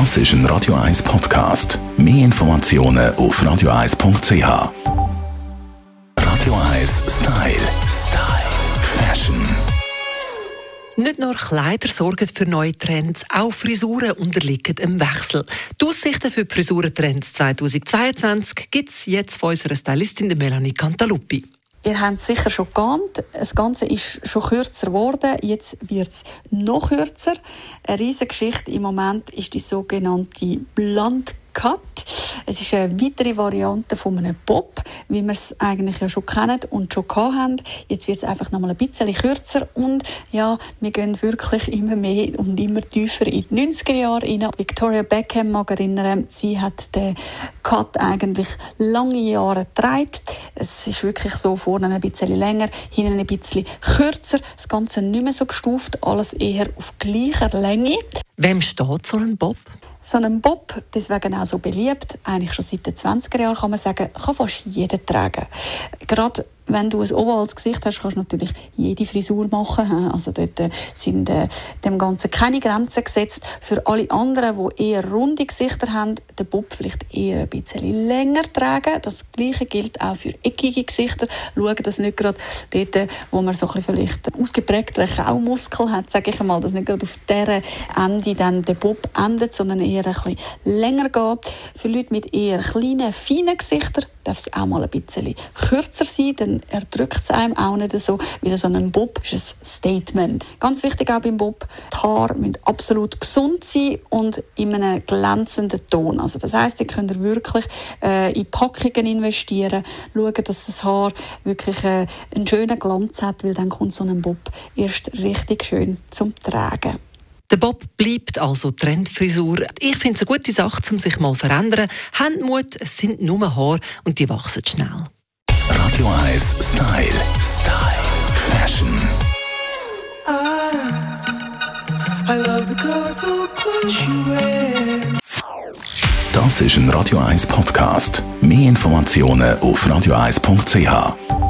Das ist ein Radio 1 Podcast. Mehr Informationen auf radio1.ch. Radio 1 Style. Nicht nur Kleider sorgen für neue Trends, auch Frisuren unterliegen im Wechsel. Die Aussichten für die Frisurentrends 2022 gibt es jetzt von unserer Stylistin Melanie Cantaluppi. Ihr habt es sicher schon geahnt, das Ganze ist schon kürzer geworden, jetzt wird es noch kürzer. Eine riesige Geschichte im Moment ist die sogenannte Blunt Cut. Es ist eine weitere Variante von einem Bob, wie wir es eigentlich ja schon kennen und schon haben. Jetzt wird es einfach noch mal ein bisschen kürzer und ja, wir gehen wirklich immer mehr und immer tiefer in die 90er Jahre rein. Victoria Beckham mag erinnern, sie hat den Cut eigentlich lange Jahre getragen. Es ist wirklich so vorne ein bisschen länger, hinten ein bisschen kürzer. Das Ganze nicht mehr so gestuft, alles eher auf gleicher Länge. Wem steht so ein Bob? So ein Bob, deswegen auch so beliebt, eigentlich schon seit den 20er Jahren kann man sagen, kann fast jeder tragen. Gerade wenn du ein ovales Gesicht hast, kannst du natürlich jede Frisur machen. Also dort äh, sind äh, dem Ganzen keine Grenzen gesetzt. Für alle anderen, die eher runde Gesichter haben, den Bob vielleicht eher ein bisschen länger tragen. Das Gleiche gilt auch für eckige Gesichter. Schauen, dass nicht gerade dort, wo man so ein bisschen vielleicht ausgeprägteren Kaumuskel hat, sage ich einmal, dass nicht gerade auf dieser Ende dann der Bob endet, sondern eher ein bisschen länger geht. Für Leute mit eher kleinen, feinen Gesichtern darf es auch mal ein bisschen kürzer sein, erdrückt es einem auch nicht so, weil so ein Bob ist ein Statement. Ganz wichtig auch beim Bob, die Haare müssen absolut gesund sein und in einem glänzenden Ton. Also das heißt, ihr könnt wirklich äh, in Packungen investieren, schauen, dass das Haar wirklich äh, einen schönen Glanz hat, weil dann kommt so ein Bob erst richtig schön zum Tragen. Der Bob bleibt also Trendfrisur. Ich finde es eine gute Sache, um sich mal zu verändern. Habt Mut, es sind nur Haare und die wachsen schnell. Radio 1 Style. Style. Fashion. I love the colorful clothes you wear. Das ist ein Radio 1 Podcast. Mehr Informationen auf radio1.ch.